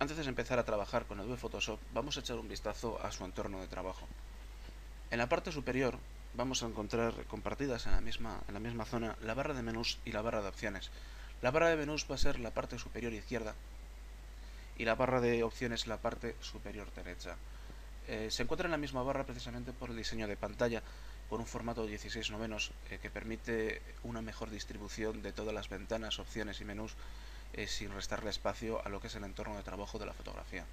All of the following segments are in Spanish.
Antes de empezar a trabajar con Adobe Photoshop, vamos a echar un vistazo a su entorno de trabajo. En la parte superior vamos a encontrar compartidas en la misma, en la misma zona la barra de menús y la barra de opciones. La barra de menús va a ser la parte superior izquierda y la barra de opciones la parte superior derecha. Eh, se encuentra en la misma barra precisamente por el diseño de pantalla con un formato 16 novenos eh, que permite una mejor distribución de todas las ventanas, opciones y menús eh, sin restarle espacio a lo que es el entorno de trabajo de la fotografía.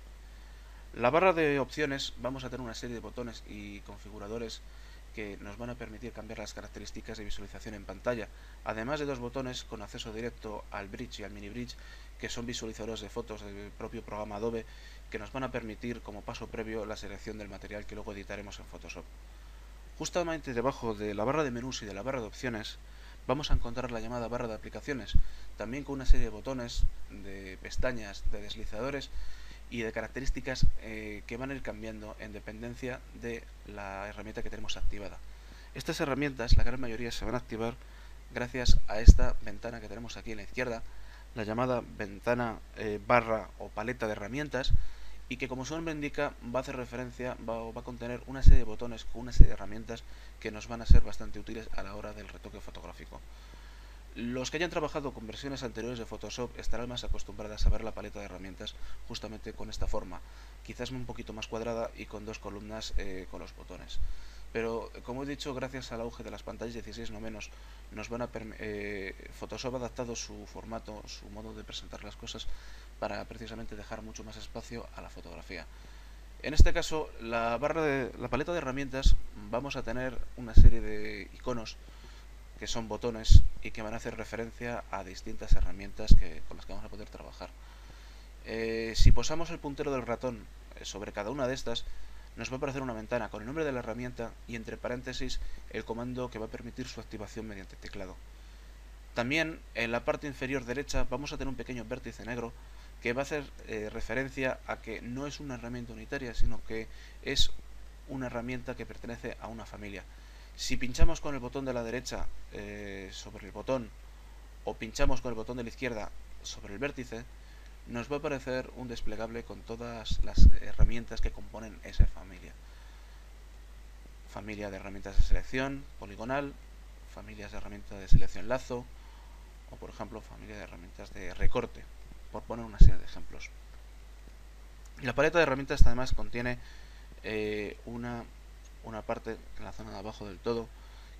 La barra de opciones vamos a tener una serie de botones y configuradores que nos van a permitir cambiar las características de visualización en pantalla, además de dos botones con acceso directo al bridge y al mini bridge, que son visualizadores de fotos del propio programa Adobe, que nos van a permitir como paso previo la selección del material que luego editaremos en Photoshop. Justamente debajo de la barra de menús y de la barra de opciones vamos a encontrar la llamada barra de aplicaciones, también con una serie de botones, de pestañas, de deslizadores y de características eh, que van a ir cambiando en dependencia de la herramienta que tenemos activada. Estas herramientas, la gran mayoría, se van a activar gracias a esta ventana que tenemos aquí a la izquierda, la llamada ventana eh, barra o paleta de herramientas, y que como su nombre indica va a hacer referencia, va, va, a contener una serie de botones con una serie de herramientas que nos van a ser bastante útiles a la hora del retoque fotográfico. Los que hayan trabajado con versiones anteriores de Photoshop estarán más acostumbrados a ver la paleta de herramientas justamente con esta forma, quizás un poquito más cuadrada y con dos columnas eh, con los botones. Pero como he dicho, gracias al auge de las pantallas 16 no menos, nos van a eh, Photoshop ha adaptado su formato, su modo de presentar las cosas para precisamente dejar mucho más espacio a la fotografía. En este caso, la barra de la paleta de herramientas vamos a tener una serie de iconos que son botones y que van a hacer referencia a distintas herramientas que, con las que vamos a poder trabajar. Eh, si posamos el puntero del ratón eh, sobre cada una de estas, nos va a aparecer una ventana con el nombre de la herramienta y entre paréntesis el comando que va a permitir su activación mediante teclado. También en la parte inferior derecha vamos a tener un pequeño vértice negro que va a hacer eh, referencia a que no es una herramienta unitaria, sino que es una herramienta que pertenece a una familia. Si pinchamos con el botón de la derecha eh, sobre el botón o pinchamos con el botón de la izquierda sobre el vértice, nos va a aparecer un desplegable con todas las herramientas que componen esa familia. Familia de herramientas de selección poligonal, familias de herramientas de selección lazo o por ejemplo familia de herramientas de recorte, por poner una serie de ejemplos. La paleta de herramientas además contiene eh, una una parte en la zona de abajo del todo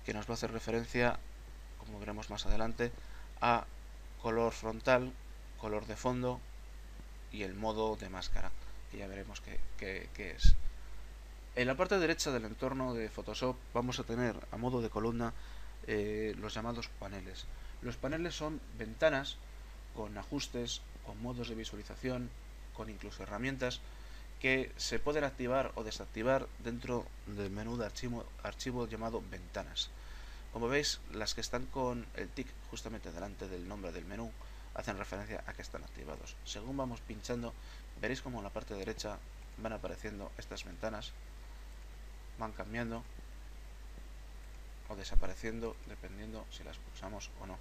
que nos va a hacer referencia, como veremos más adelante, a color frontal, color de fondo y el modo de máscara, que ya veremos qué, es. En la parte derecha del entorno de Photoshop vamos a tener a modo de columna eh, los llamados paneles. Los paneles son ventanas con ajustes, con modos de visualización, con incluso herramientas que se pueden activar o desactivar dentro del menú de archivo, archivo llamado ventanas. Como veis, las que están con el tick justamente delante del nombre del menú hacen referencia a que están activados. Según vamos pinchando, veréis como en la parte derecha van apareciendo estas ventanas, van cambiando o desapareciendo dependiendo si las pulsamos o no.